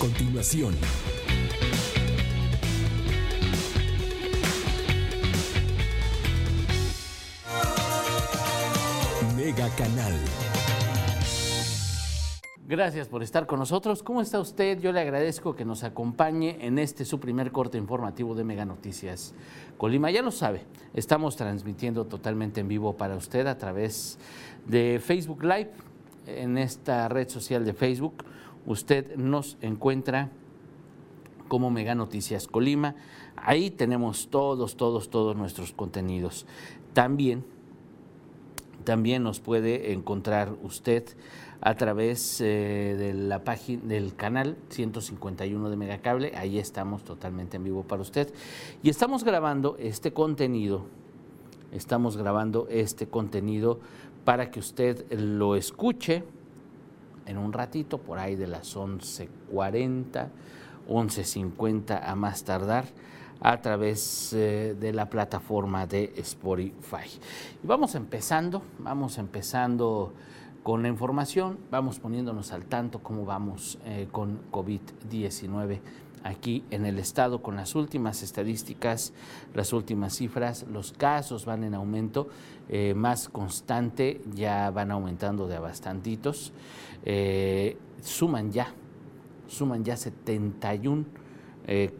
continuación. Mega Canal. Gracias por estar con nosotros. ¿Cómo está usted? Yo le agradezco que nos acompañe en este su primer corte informativo de Mega Noticias Colima. Ya lo sabe, estamos transmitiendo totalmente en vivo para usted a través de Facebook Live. En esta red social de Facebook, usted nos encuentra como Mega Noticias Colima. Ahí tenemos todos, todos, todos nuestros contenidos. También, también nos puede encontrar usted a través eh, de la página del canal 151 de Megacable. Ahí estamos totalmente en vivo para usted. Y estamos grabando este contenido. Estamos grabando este contenido para que usted lo escuche en un ratito, por ahí de las 11.40, 11.50 a más tardar a través eh, de la plataforma de Spotify. Y vamos empezando, vamos empezando con la información, vamos poniéndonos al tanto cómo vamos eh, con COVID-19 aquí en el estado con las últimas estadísticas, las últimas cifras, los casos van en aumento eh, más constante, ya van aumentando de a bastantitos, eh, suman ya, suman ya 71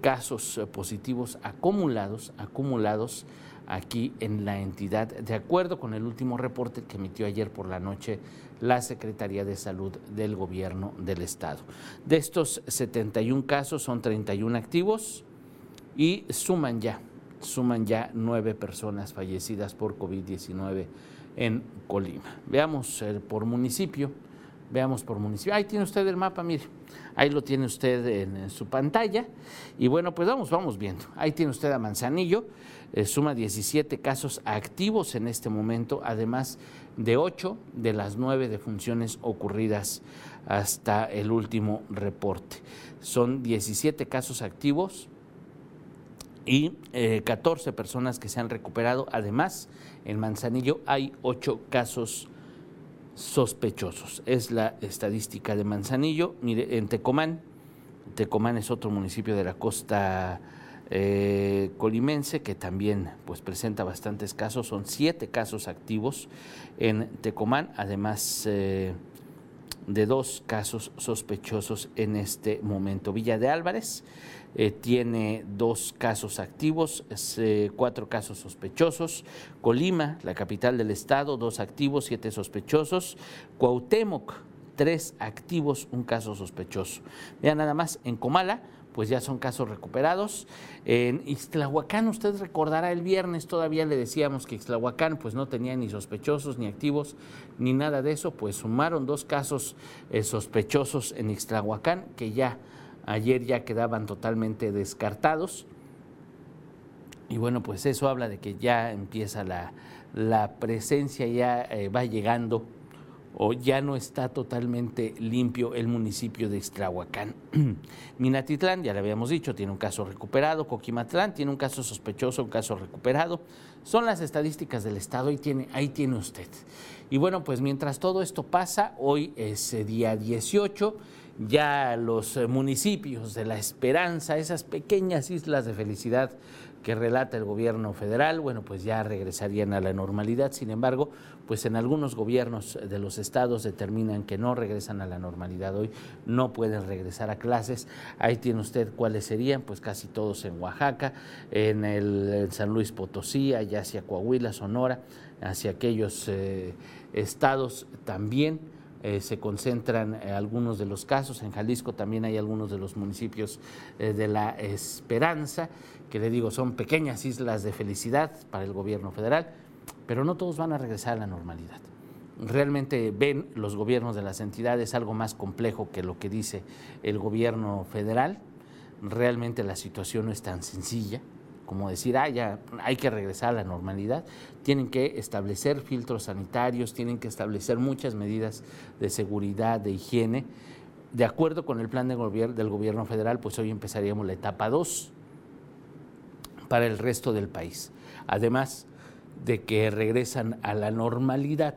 casos positivos acumulados, acumulados aquí en la entidad, de acuerdo con el último reporte que emitió ayer por la noche la Secretaría de Salud del Gobierno del Estado. De estos 71 casos son 31 activos y suman ya, suman ya nueve personas fallecidas por COVID-19 en Colima. Veamos eh, por municipio, veamos por municipio. Ahí tiene usted el mapa, mire, ahí lo tiene usted en, su pantalla. Y bueno, pues vamos, vamos viendo. Ahí tiene usted a Manzanillo, eh, suma 17 casos activos en este momento, además de ocho de las nueve defunciones ocurridas hasta el último reporte. Son 17 casos activos y 14 eh, personas que se han recuperado. Además, en Manzanillo hay ocho casos sospechosos. Es la estadística de Manzanillo. Mire, en Tecomán, Tecomán es otro municipio de la costa eh, colimense que también pues, presenta bastantes casos, son siete casos activos en Tecomán, además eh, de dos casos sospechosos en este momento. Villa de Álvarez eh, tiene dos casos activos, cuatro casos sospechosos. Colima, la capital del estado, dos activos, siete sospechosos. Cuauhtémoc, tres activos, un caso sospechoso. Vean nada más, en Comala, pues ya son casos recuperados. En Ixtlahuacán, usted recordará el viernes, todavía le decíamos que Ixtlahuacán pues no tenía ni sospechosos, ni activos, ni nada de eso, pues sumaron dos casos eh, sospechosos en Ixtlahuacán que ya ayer ya quedaban totalmente descartados. Y bueno, pues eso habla de que ya empieza la, la presencia, ya eh, va llegando o ya no está totalmente limpio el municipio de Ixtlahuacán. Minatitlán, ya le habíamos dicho, tiene un caso recuperado, Coquimatlán tiene un caso sospechoso, un caso recuperado. Son las estadísticas del Estado, ahí tiene, ahí tiene usted. Y bueno, pues mientras todo esto pasa, hoy es eh, día 18, ya los eh, municipios de la esperanza, esas pequeñas islas de felicidad que relata el gobierno federal, bueno, pues ya regresarían a la normalidad. Sin embargo, pues en algunos gobiernos de los estados determinan que no regresan a la normalidad hoy, no pueden regresar a clases. Ahí tiene usted cuáles serían, pues casi todos en Oaxaca, en el San Luis Potosí, allá hacia Coahuila, Sonora, hacia aquellos eh, estados también eh, se concentran eh, algunos de los casos. En Jalisco también hay algunos de los municipios de la Esperanza, que le digo son pequeñas islas de felicidad para el gobierno federal, pero no todos van a regresar a la normalidad. Realmente ven los gobiernos de las entidades algo más complejo que lo que dice el gobierno federal. Realmente la situación no es tan sencilla como decir, ah, ya hay que regresar a la normalidad, tienen que establecer filtros sanitarios, tienen que establecer muchas medidas de seguridad, de higiene. De acuerdo con el plan del gobierno federal, pues hoy empezaríamos la etapa 2 para el resto del país. Además de que regresan a la normalidad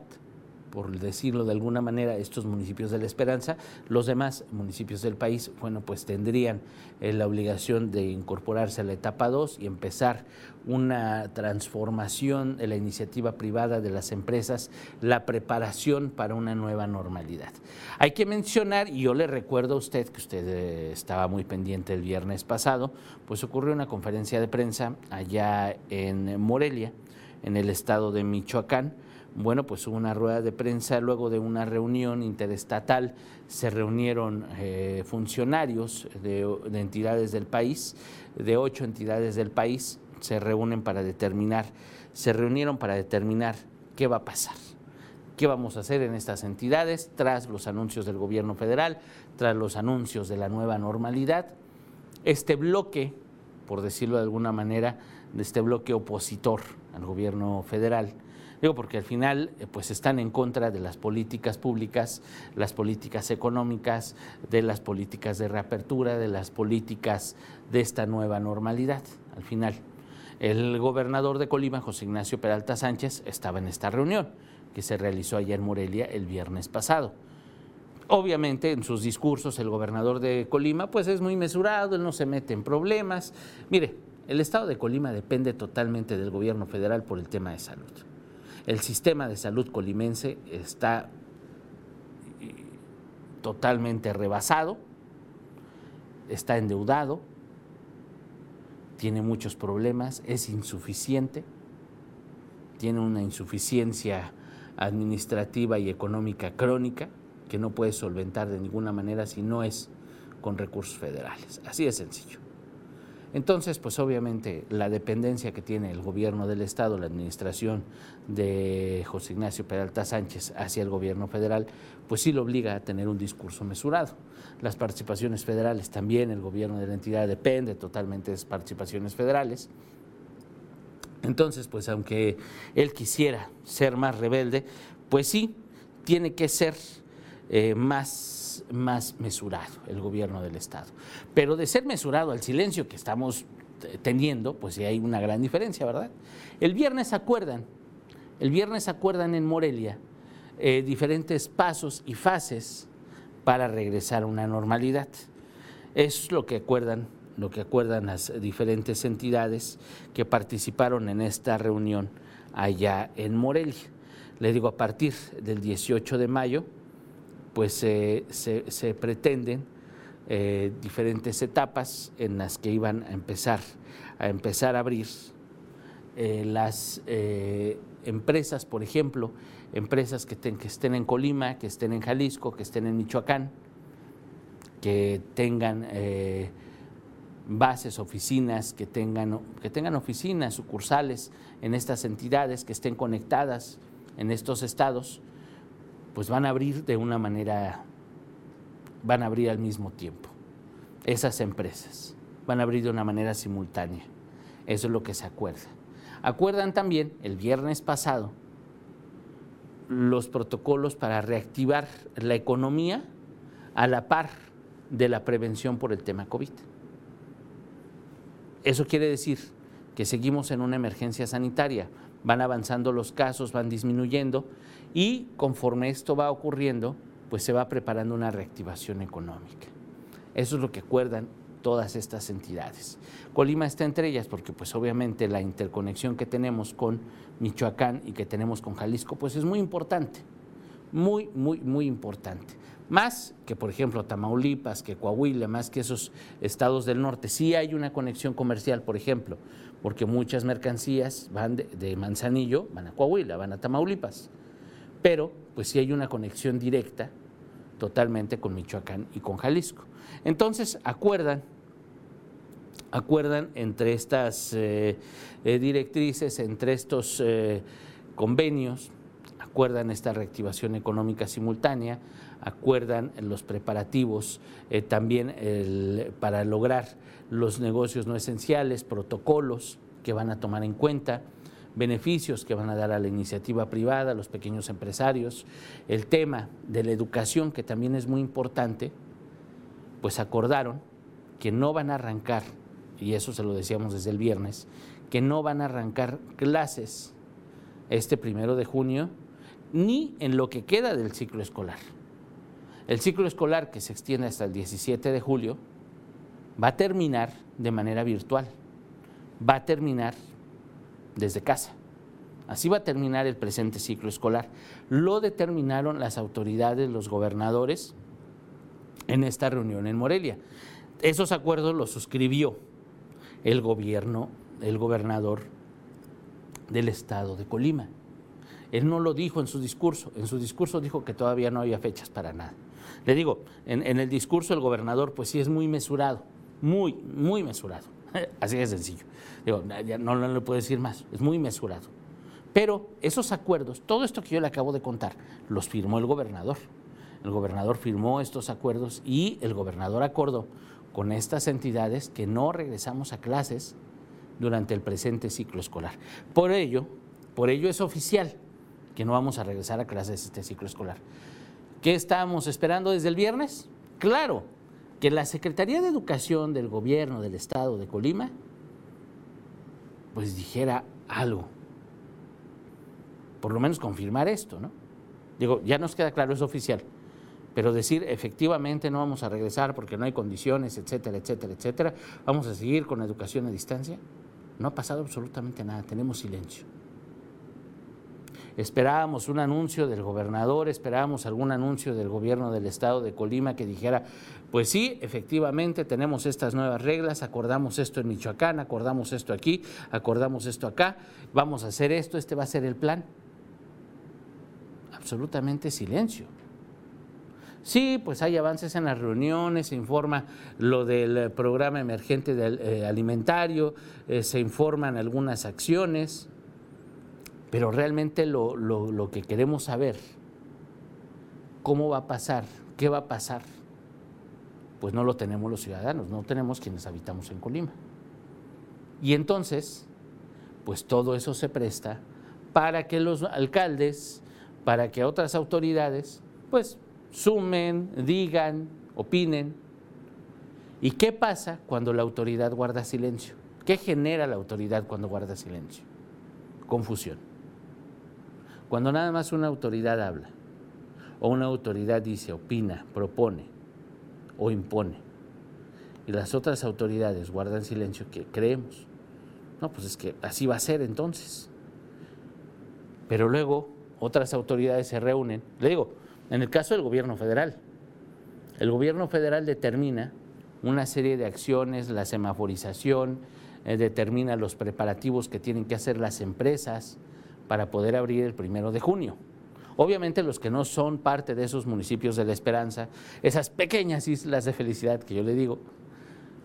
por decirlo de alguna manera, estos municipios de la Esperanza. Los demás municipios del país, bueno, pues tendrían eh, la obligación de incorporarse a la etapa 2 y empezar una transformación de la iniciativa privada de las empresas, la preparación para una nueva normalidad. Hay que mencionar, y yo le recuerdo a usted que usted eh, estaba muy pendiente el viernes pasado, pues ocurrió una conferencia de prensa allá en Morelia, en el estado de Michoacán, bueno, pues hubo una rueda de prensa luego de una reunión interestatal, se reunieron eh, funcionarios de, entidades del país, de ocho entidades del país, se reúnen para determinar, se reunieron para determinar qué va a pasar, qué vamos a hacer en estas entidades tras los anuncios del gobierno federal, tras los anuncios de la nueva normalidad. Este bloque, por decirlo de alguna manera, de este bloque opositor al gobierno federal, Digo, porque al final eh, pues están en contra de las políticas públicas, las políticas económicas, de las políticas de reapertura, de las políticas de esta nueva normalidad. Al final, el gobernador de Colima, José Ignacio Peralta Sánchez, estaba en esta reunión que se realizó allá en Morelia el viernes pasado. Obviamente en sus discursos el gobernador de Colima pues es muy mesurado, él no se mete en problemas. Mire, el estado de Colima depende totalmente del gobierno federal por el tema de salud. El sistema de salud colimense está eh, totalmente rebasado, está endeudado, tiene muchos problemas, es insuficiente, tiene una insuficiencia administrativa y económica crónica que no puede solventar de ninguna manera si no es con recursos federales. Así de sencillo. Entonces, pues obviamente la dependencia que tiene el gobierno del Estado, la administración de José Ignacio Peralta Sánchez hacia el gobierno federal, pues sí lo obliga a tener un discurso mesurado. Las participaciones federales también, el gobierno de la entidad depende totalmente de las participaciones federales. Entonces, pues aunque él quisiera ser más rebelde, pues sí, tiene que ser eh, más más, mesurado el gobierno del Estado. Pero de ser mesurado al silencio que estamos teniendo, pues sí hay una gran diferencia, ¿verdad? El viernes acuerdan, el viernes acuerdan en Morelia eh, diferentes pasos y fases para regresar a una normalidad. Es lo que acuerdan, lo que acuerdan las diferentes entidades que participaron en esta reunión allá en Morelia. Le digo, a partir del 18 de mayo, pues se, pretenden eh, diferentes etapas en las que iban a empezar a empezar a abrir eh, las eh, empresas, por ejemplo, empresas que, que, estén en Colima, que estén en Jalisco, que estén en Michoacán, que tengan bases, oficinas, que tengan, que tengan oficinas, sucursales en estas entidades, que estén conectadas en estos estados pues van a abrir de una manera, van a abrir al mismo tiempo. Esas empresas van a abrir de una manera simultánea. Eso es lo que se acuerda. Acuerdan también el viernes pasado los protocolos para reactivar la economía a la par de la prevención por el tema COVID. Eso quiere decir que seguimos en una emergencia sanitaria, van avanzando los casos, van disminuyendo y conforme esto va ocurriendo, pues se va preparando una reactivación económica. Eso es lo que acuerdan todas estas entidades. Colima está entre ellas porque pues obviamente la interconexión que tenemos con Michoacán y que tenemos con Jalisco pues es muy importante, muy, muy, muy importante. Más que por ejemplo Tamaulipas, que Coahuila, más que esos estados del norte. Sí hay una conexión comercial, por ejemplo, porque muchas mercancías van de, Manzanillo, van a Coahuila, van a Tamaulipas, pero pues sí hay una conexión directa totalmente con Michoacán y con Jalisco. Entonces, acuerdan, acuerdan entre estas eh, eh, directrices, entre estos eh, convenios, acuerdan esta reactivación económica simultánea, acuerdan los preparativos también para lograr los negocios no esenciales, protocolos que van a tomar en cuenta, beneficios que van a dar a la iniciativa privada, a los pequeños empresarios, el tema de la educación, que también es muy importante, pues acordaron que no van a arrancar, y eso se lo decíamos desde el viernes, que no van a arrancar clases este primero de junio ni en lo que queda del ciclo escolar. El ciclo escolar que se extiende hasta el 17 de julio va a terminar de manera virtual, va a terminar desde casa. Así va a terminar el presente ciclo escolar. Lo determinaron las autoridades, los gobernadores, en esta reunión en Morelia. Esos acuerdos los suscribió el gobierno, el gobernador del estado de Colima. Él no lo dijo en su discurso, en su discurso dijo que todavía no había fechas para nada. Le digo, en, el discurso el gobernador pues sí es muy mesurado, muy, muy mesurado, así de sencillo. Digo, no, no le puedo decir más, es muy mesurado. Pero esos acuerdos, todo esto que yo le acabo de contar, los firmó el gobernador. El gobernador firmó estos acuerdos y el gobernador acordó con estas entidades que no regresamos a clases durante el presente ciclo escolar. Por ello, por ello es oficial que no vamos a regresar a clases este ciclo escolar. ¿Qué estábamos esperando desde el viernes? Claro, que la Secretaría de Educación del Gobierno del Estado de Colima pues dijera algo. Por lo menos confirmar esto, ¿no? Digo, ya nos queda claro, es oficial. Pero decir efectivamente no vamos a regresar porque no hay condiciones, etcétera, etcétera, etcétera, vamos a seguir con la educación a distancia, no ha pasado absolutamente nada, tenemos silencio. Esperábamos un anuncio del gobernador, esperábamos algún anuncio del gobierno del estado de Colima que dijera, pues sí, efectivamente tenemos estas nuevas reglas, acordamos esto en Michoacán, acordamos esto aquí, acordamos esto acá, vamos a hacer esto, este va a ser el plan. Absolutamente silencio. Sí, pues hay avances en las reuniones, se informa lo del programa emergente eh, alimentario, eh, se informan algunas acciones, pero realmente lo, lo que queremos saber, cómo va a pasar, qué va a pasar, pues no lo tenemos los ciudadanos, no tenemos quienes habitamos en Colima. Y entonces, pues todo eso se presta para que los alcaldes, para que otras autoridades, pues sumen, digan, opinen. ¿Y qué pasa cuando la autoridad guarda silencio? ¿Qué genera la autoridad cuando guarda silencio? Confusión. Cuando nada más una autoridad habla, o una autoridad dice, opina, propone o impone, y las otras autoridades guardan silencio, ¿qué creemos? No, pues es que así va a ser entonces. Pero luego otras autoridades se reúnen. Le digo, en el caso del gobierno federal, el gobierno federal determina una serie de acciones, la semaforización, eh, determina los preparativos que tienen que hacer las empresas para poder abrir el primero de junio. Obviamente los que no son parte de esos municipios de la esperanza, esas pequeñas islas de felicidad que yo le digo,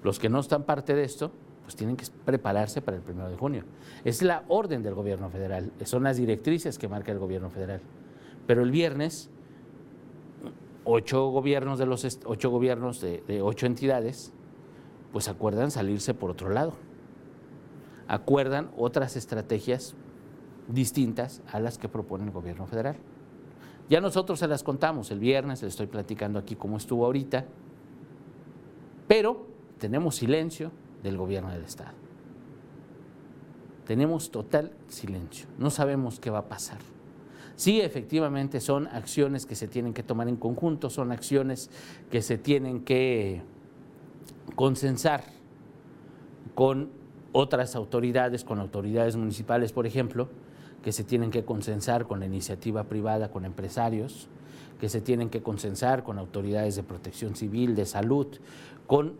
los que no están parte de esto, pues tienen que prepararse para el primero de junio. Es la orden del gobierno federal, son las directrices que marca el gobierno federal. Pero el viernes ocho gobiernos de los ocho gobiernos de, ocho entidades, pues acuerdan salirse por otro lado. Acuerdan otras estrategias distintas a las que propone el gobierno federal. Ya nosotros se las contamos el viernes, le estoy platicando aquí cómo estuvo ahorita, pero tenemos silencio del gobierno del Estado. Tenemos total silencio, no sabemos qué va a pasar. Sí, efectivamente son acciones que se tienen que tomar en conjunto, son acciones que se tienen que consensar con otras autoridades, con autoridades municipales, por ejemplo, que se tienen que consensar con la iniciativa privada, con empresarios, que se tienen que consensar con autoridades de protección civil, de salud, con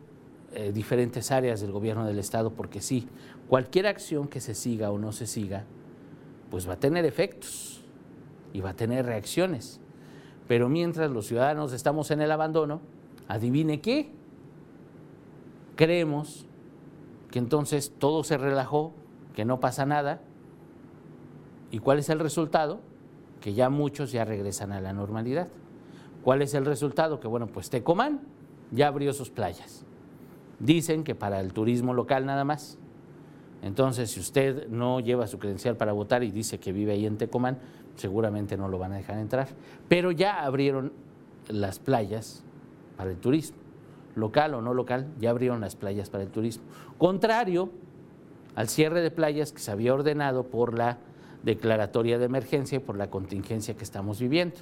eh, diferentes áreas del gobierno del Estado, porque sí, cualquier acción que se siga o no se siga, pues va a tener efectos y va a tener reacciones. Pero mientras los ciudadanos estamos en el abandono, adivine qué, creemos que entonces todo se relajó, que no pasa nada. ¿Y cuál es el resultado? Que ya muchos ya regresan a la normalidad. ¿Cuál es el resultado? Que bueno, pues Tecomán ya abrió sus playas. Dicen que para el turismo local nada más. Entonces, si usted no lleva su credencial para votar y dice que vive ahí en Tecomán, seguramente no lo van a dejar entrar. Pero ya abrieron las playas para el turismo, local o no local, ya abrieron las playas para el turismo. Contrario al cierre de playas que se había ordenado por la declaratoria de emergencia por la contingencia que estamos viviendo.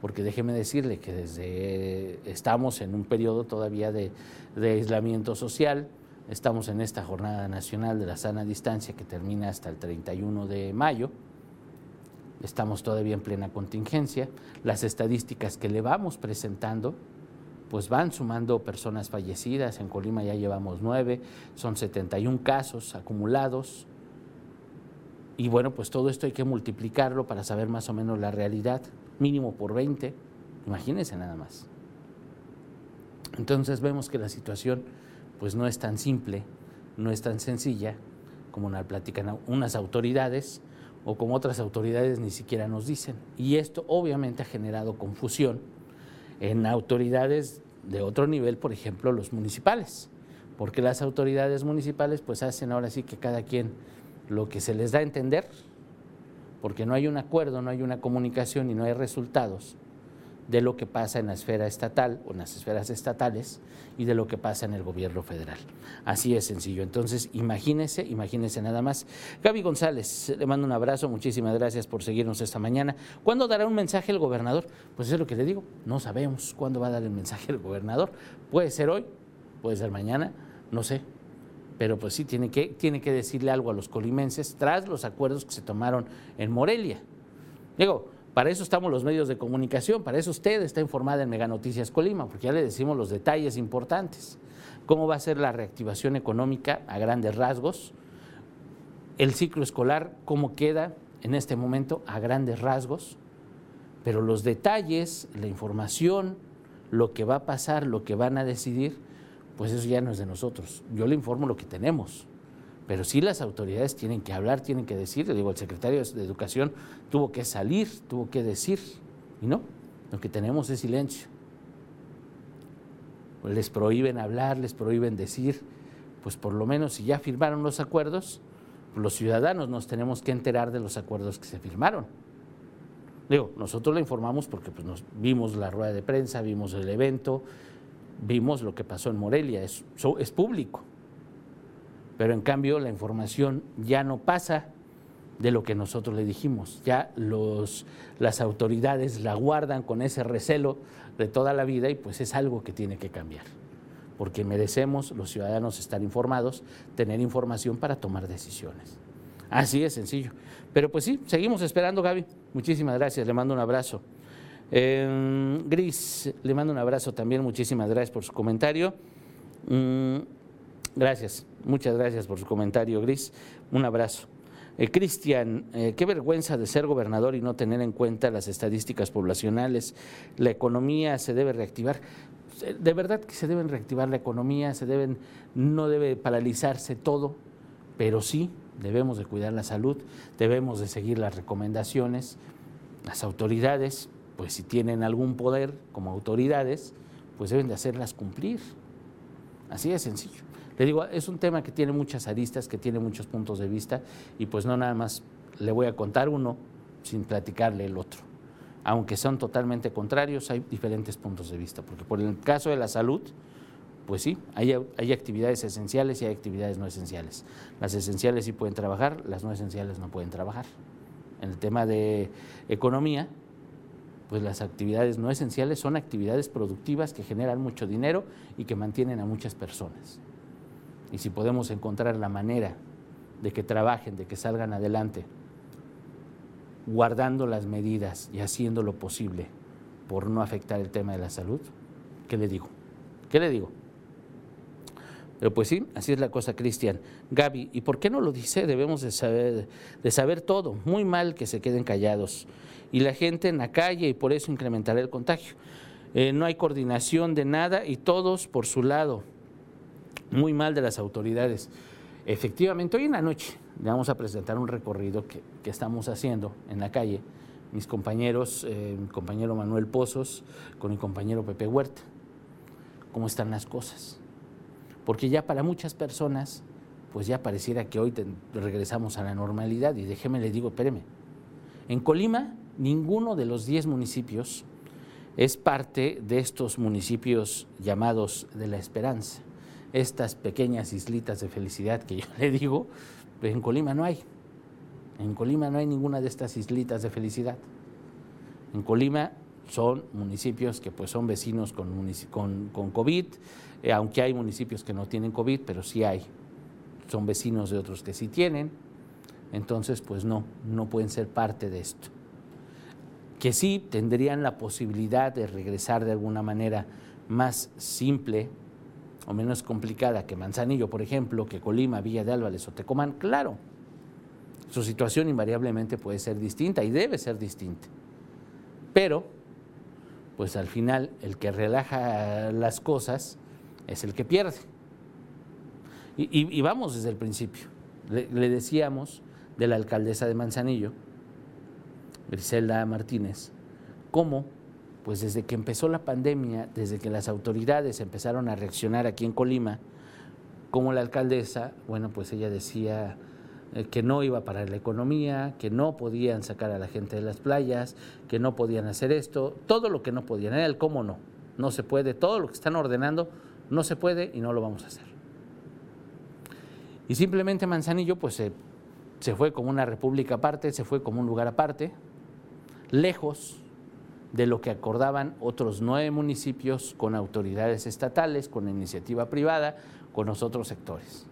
Porque déjeme decirle que desde estamos en un periodo todavía de, de aislamiento social, estamos en esta jornada nacional de la sana distancia que termina hasta el 31 de mayo, estamos todavía en plena contingencia, las estadísticas que le vamos presentando pues van sumando personas fallecidas, en Colima ya llevamos nueve, son 71 casos acumulados, y bueno, pues todo esto hay que multiplicarlo para saber más o menos la realidad, mínimo por 20, imagínense nada más. Entonces vemos que la situación pues no es tan simple, no es tan sencilla como nos platican unas autoridades o como otras autoridades ni siquiera nos dicen. Y esto obviamente ha generado confusión en autoridades de otro nivel, por ejemplo, los municipales, porque las autoridades municipales pues hacen ahora sí que cada quien lo que se les da a entender, porque no hay un acuerdo, no hay una comunicación y no hay resultados de lo que pasa en la esfera estatal o en las esferas estatales y de lo que pasa en el gobierno federal. Así es sencillo. Entonces, imagínese, imagínese nada más. Gaby González, le mando un abrazo, muchísimas gracias por seguirnos esta mañana. ¿Cuándo dará un mensaje el gobernador? Pues es lo que le digo, no sabemos cuándo va a dar el mensaje el gobernador. Puede ser hoy, puede ser mañana, no sé, pero pues sí tiene que, tiene que decirle algo a los colimenses tras los acuerdos que se tomaron en Morelia. Digo, para eso estamos los medios de comunicación, para eso usted está informada en Mega Noticias Colima, porque ya le decimos los detalles importantes. ¿Cómo va a ser la reactivación económica a grandes rasgos? El ciclo escolar, ¿cómo queda en este momento a grandes rasgos? Pero los detalles, la información, lo que va a pasar, lo que van a decidir, pues eso ya no es de nosotros. Yo le informo lo que tenemos, pero sí las autoridades tienen que hablar, tienen que decir. Le digo, el secretario de Educación tuvo que salir, tuvo que decir, y no, lo que tenemos es silencio. Les prohíben hablar, les prohíben decir, pues por lo menos si ya firmaron los acuerdos, pues los ciudadanos nos tenemos que enterar de los acuerdos que se firmaron. Digo, nosotros le informamos porque pues, nos vimos la rueda de prensa, vimos el evento, vimos lo que pasó en Morelia, es, es público. Pero en cambio la información ya no pasa de lo que nosotros le dijimos. Ya los, las autoridades la guardan con ese recelo de toda la vida y pues es algo que tiene que cambiar. Porque merecemos los ciudadanos estar informados, tener información para tomar decisiones. Así es sencillo. Pero pues sí, seguimos esperando, Gaby. Muchísimas gracias, le mando un abrazo. Eh, Gris, le mando un abrazo también, muchísimas gracias por su comentario. Mm, gracias, muchas gracias por su comentario, Gris. Un abrazo. Eh, Cristian, eh, qué vergüenza de ser gobernador y no tener en cuenta las estadísticas poblacionales. La economía se debe reactivar. De verdad que se deben reactivar la economía, se deben, no debe paralizarse todo, pero sí debemos de cuidar la salud, debemos de seguir las recomendaciones. Las autoridades pues si tienen algún poder como autoridades, pues deben de hacerlas cumplir. Así de sencillo. Le digo, es un tema que tiene muchas aristas, que tiene muchos puntos de vista y pues no nada más le voy a contar uno sin platicarle el otro. Aunque son totalmente contrarios, hay diferentes puntos de vista, porque por el caso de la salud, pues sí, hay, hay actividades esenciales y hay actividades no esenciales. Las esenciales sí pueden trabajar, las no esenciales no pueden trabajar. En el tema de economía, pues las actividades no esenciales son actividades productivas que generan mucho dinero y que mantienen a muchas personas. Y si podemos encontrar la manera de que trabajen, de que salgan adelante, guardando las medidas y haciendo lo posible por no afectar el tema de la salud, ¿qué le digo? ¿Qué le digo? Pero pues sí, así es la cosa, Cristian. Gaby, ¿y por qué no lo dice? Debemos de saber, de saber todo. Muy mal que se queden callados y la gente en la calle y por eso incrementará el contagio. Eh, no hay coordinación de nada y todos por su lado. Muy mal de las autoridades. Efectivamente, hoy en la noche le vamos a presentar un recorrido que, estamos haciendo en la calle, mis compañeros, eh, mi compañero Manuel Pozos, con mi compañero Pepe Huerta. ¿Cómo están las cosas? Porque ya para muchas personas, pues ya pareciera que hoy regresamos a la normalidad. Y déjeme le digo, espéreme, en Colima ninguno de los 10 municipios es parte de estos municipios llamados de la esperanza. Estas pequeñas islitas de felicidad que yo le digo, en Colima no hay. En Colima no hay ninguna de estas islitas de felicidad. En Colima son municipios que pues son vecinos con, con, con COVID, eh, aunque hay municipios que no tienen COVID, pero sí hay. Son vecinos de otros que sí tienen. Entonces, pues no, no pueden ser parte de esto. Que sí tendrían la posibilidad de regresar de alguna manera más simple o menos complicada que Manzanillo, por ejemplo, que Colima, Villa de Álvarez o Tecomán, claro, su situación invariablemente puede ser distinta y debe ser distinta. Pero, pues al final, el que relaja las cosas es el que pierde. Y, vamos desde el principio. Le, decíamos de la alcaldesa de Manzanillo, Griselda Martínez, cómo pues desde que empezó la pandemia, desde que las autoridades empezaron a reaccionar aquí en Colima, como la alcaldesa, bueno, pues ella decía eh, que no iba a parar la economía, que no podían sacar a la gente de las playas, que no podían hacer esto, todo lo que no podían, era el cómo no, no se puede, todo lo que están ordenando no se puede y no lo vamos a hacer. Y simplemente Manzanillo pues se, se fue como una república aparte, se fue como un lugar aparte, lejos de lo que acordaban otros nueve municipios con autoridades estatales, con iniciativa privada, con los otros sectores.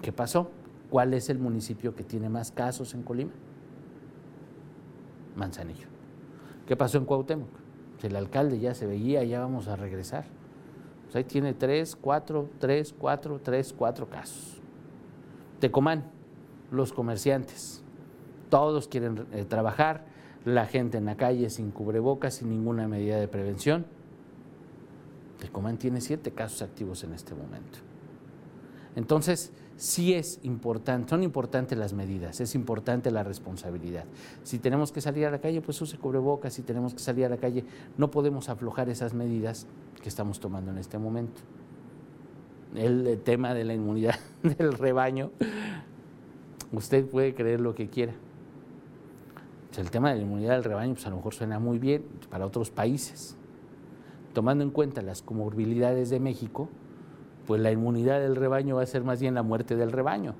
¿Qué pasó? ¿Cuál es el municipio que tiene más casos en Colima? Manzanillo. ¿Qué pasó en Cuauhtémoc? El alcalde ya se veía, ya vamos a regresar. Pues ahí tiene tres, cuatro, tres, cuatro, tres, cuatro casos. Tecomán, los comerciantes, todos quieren eh, trabajar, la gente en la calle sin cubrebocas, sin ninguna medida de prevención. Tecomán tiene siete casos activos en este momento. Entonces, sí es importante, son importantes las medidas, es importante la responsabilidad. Si tenemos que salir a la calle, pues use cubrebocas, si tenemos que salir a la calle, no podemos aflojar esas medidas que estamos tomando en este momento. El tema de la inmunidad del rebaño, usted puede creer lo que quiera el tema de la inmunidad del rebaño, pues a lo mejor suena muy bien para otros países. Tomando en cuenta las comorbilidades de México, pues la inmunidad del rebaño va a ser más bien la muerte del rebaño.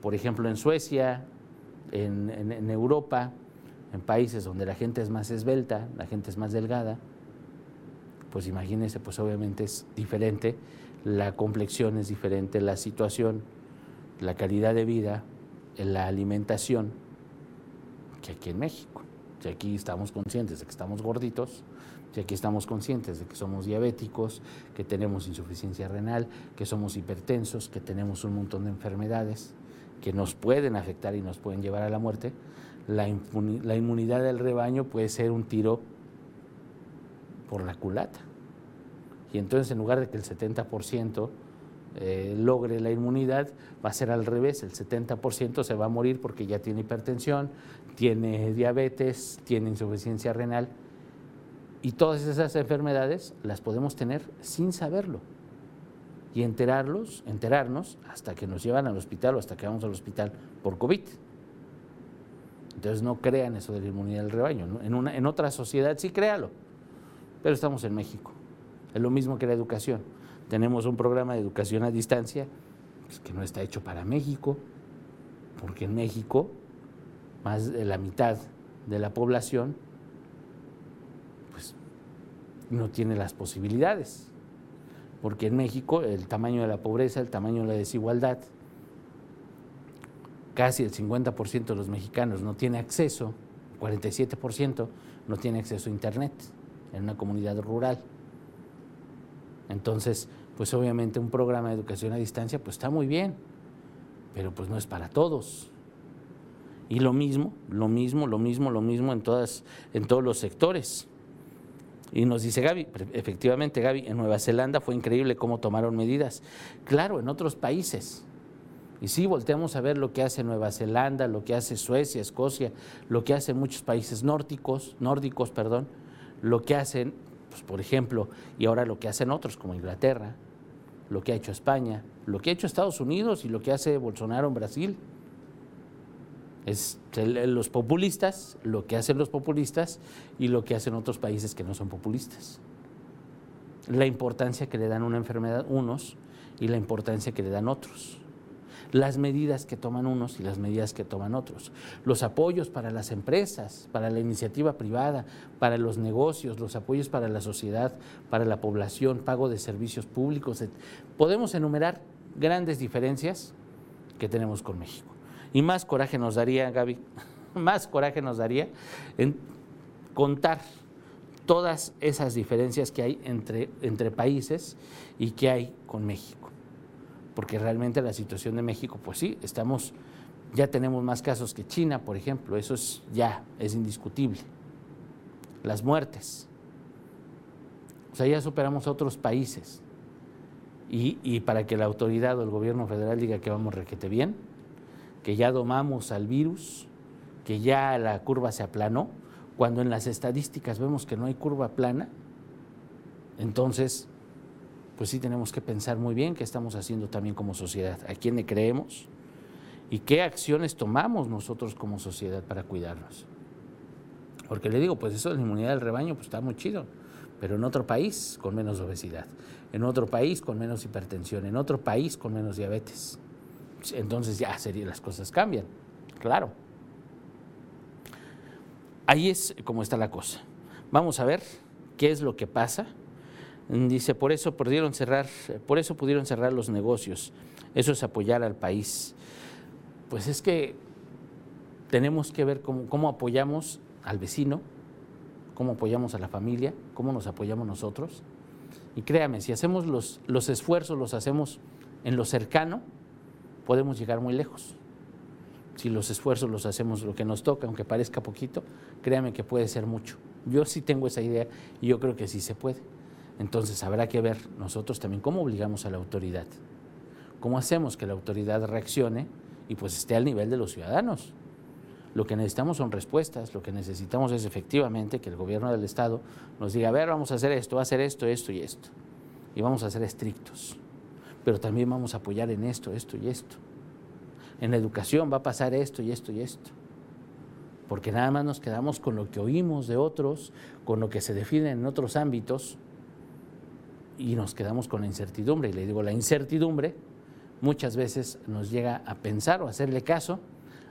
Por ejemplo, en Suecia, en Europa, en países donde la gente es más esbelta, la gente es más delgada, pues imagínense, pues obviamente es diferente, la complexión es diferente, la situación, la calidad de vida, la alimentación que aquí en México. Si aquí estamos conscientes de que estamos gorditos, si aquí estamos conscientes de que somos diabéticos, que tenemos insuficiencia renal, que somos hipertensos, que tenemos un montón de enfermedades que nos pueden afectar y nos pueden llevar a la muerte, la, la inmunidad del rebaño puede ser un tiro por la culata. Y entonces en lugar de que el 70% eh, logre la inmunidad, va a ser al revés, el 70% se va a morir porque ya tiene hipertensión, tiene diabetes, tiene insuficiencia renal y todas esas enfermedades las podemos tener sin saberlo y enterarlos, enterarnos hasta que nos llevan al hospital o hasta que vamos al hospital por COVID. Entonces no crean eso de la inmunidad del rebaño. En, una, en otra sociedad sí créalo, pero estamos en México. Es lo mismo que la educación. Tenemos un programa de educación a distancia pues, que no está hecho para México, porque en México más de la mitad de la población, pues no tiene las posibilidades. Porque en México el tamaño de la pobreza, el tamaño de la desigualdad, casi el 50% de los mexicanos no tiene acceso, 47% no tiene acceso a Internet en una comunidad rural. Entonces, pues obviamente un programa de educación a distancia pues está muy bien, pero pues no es para todos. Y lo mismo, lo mismo, lo mismo, lo mismo en, todas, en todos los sectores. Y nos dice Gaby, efectivamente Gaby, en Nueva Zelanda fue increíble cómo tomaron medidas. Claro, en otros países. Y sí, volteamos a ver lo que hace Nueva Zelanda, lo que hace Suecia, Escocia, lo que hacen muchos países nórdicos, nórdicos, perdón, lo que hacen, pues, por ejemplo, y ahora lo que hacen otros como Inglaterra, lo que ha hecho España, lo que ha hecho Estados Unidos y lo que hace Bolsonaro en Brasil. Es los populistas, lo que hacen los populistas y lo que hacen otros países que no son populistas. La importancia que le dan una enfermedad unos y la importancia que le dan otros. Las medidas que toman unos y las medidas que toman otros, los apoyos para las empresas, para la iniciativa privada, para los negocios, los apoyos para la sociedad, para la población, pago de servicios públicos. Podemos enumerar grandes diferencias que tenemos con México. Y más coraje nos daría, Gaby, más coraje nos daría en contar todas esas diferencias que hay entre, entre países y que hay con México. Porque realmente la situación de México, pues sí, estamos, ya tenemos más casos que China, por ejemplo, eso es ya, es indiscutible. Las muertes. O sea, ya superamos a otros países. Y, y para que la autoridad o el gobierno federal diga que vamos requete bien, que ya domamos al virus, que ya la curva se aplanó, cuando en las estadísticas vemos que no hay curva plana, entonces, pues sí tenemos que pensar muy bien qué estamos haciendo también como sociedad, a quién le creemos y qué acciones tomamos nosotros como sociedad para cuidarnos. Porque le digo, pues eso de la inmunidad del rebaño pues está muy chido, pero en otro país con menos obesidad, en otro país con menos hipertensión, en otro país con menos diabetes. Entonces ya sería, las cosas cambian, claro. Ahí es como está la cosa. Vamos a ver qué es lo que pasa. Dice, por eso pudieron cerrar, por eso pudieron cerrar los negocios. Eso es apoyar al país. Pues es que tenemos que ver cómo, apoyamos al vecino, cómo apoyamos a la familia, cómo nos apoyamos nosotros. Y créame, si hacemos los, los esfuerzos, los hacemos en lo cercano, podemos llegar muy lejos si los esfuerzos los hacemos lo que nos toca, aunque parezca poquito, créame que puede ser mucho. Yo sí tengo esa idea y yo creo que sí se puede. Entonces habrá que ver nosotros también cómo obligamos a la autoridad, cómo hacemos que la autoridad reaccione y pues esté al nivel de los ciudadanos. Lo que necesitamos son respuestas, lo que necesitamos es efectivamente que el gobierno del Estado nos diga, a ver, vamos a hacer esto, a hacer esto, esto y esto. Y vamos a ser estrictos. Pero también vamos a apoyar en esto, esto y esto en la educación va a pasar esto y esto y esto. Porque nada más nos quedamos con lo que oímos de otros, con lo que se define en otros ámbitos y nos quedamos con la incertidumbre. Y le digo, la incertidumbre muchas veces nos llega a pensar o hacerle caso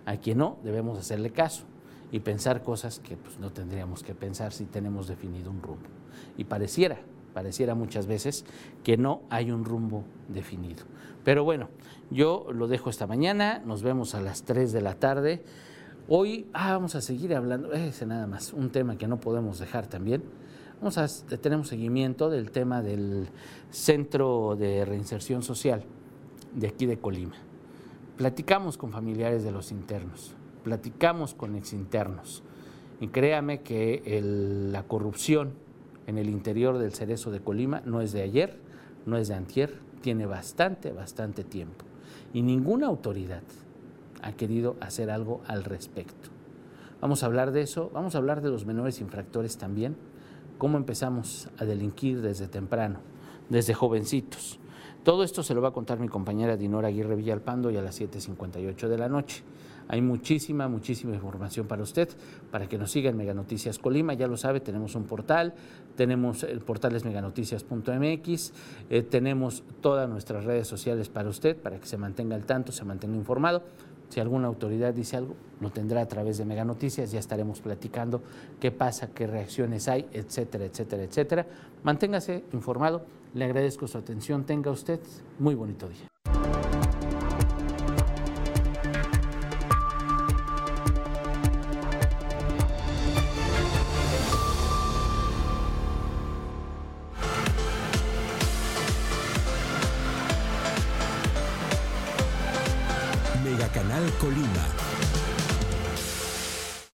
a quien no debemos hacerle caso y pensar cosas que pues, no tendríamos que pensar si tenemos definido un rumbo. Y pareciera, pareciera muchas veces que no hay un rumbo definido. Pero bueno, yo lo dejo esta mañana, nos vemos a las 3 de la tarde. Hoy ah, vamos a seguir hablando, ese nada más, un tema que no podemos dejar también. Vamos a, tenemos seguimiento del tema del Centro de Reinserción Social de aquí de Colima. Platicamos con familiares de los internos, platicamos con exinternos. Y créame que la corrupción en el interior del Cerezo de Colima no es de ayer, no es de antier, tiene bastante, bastante tiempo. Y ninguna autoridad ha querido hacer algo al respecto. Vamos a hablar de eso, vamos a hablar de los menores infractores también, cómo empezamos a delinquir desde temprano, desde jovencitos. Todo esto se lo va a contar mi compañera Dinora Aguirre Villalpando y a las 7.58 de la noche. Hay muchísima, muchísima información para usted, para que nos siga en Mega Noticias Colima. Ya lo sabe, tenemos un portal, tenemos el portal es meganoticias.mx, eh, tenemos todas nuestras redes sociales para usted, para que se mantenga al tanto, se mantenga informado. Si alguna autoridad dice algo, lo tendrá a través de Mega Noticias, ya estaremos platicando qué pasa, qué reacciones hay, etcétera, etcétera, etcétera. Manténgase informado, le agradezco su atención, tenga usted muy bonito día.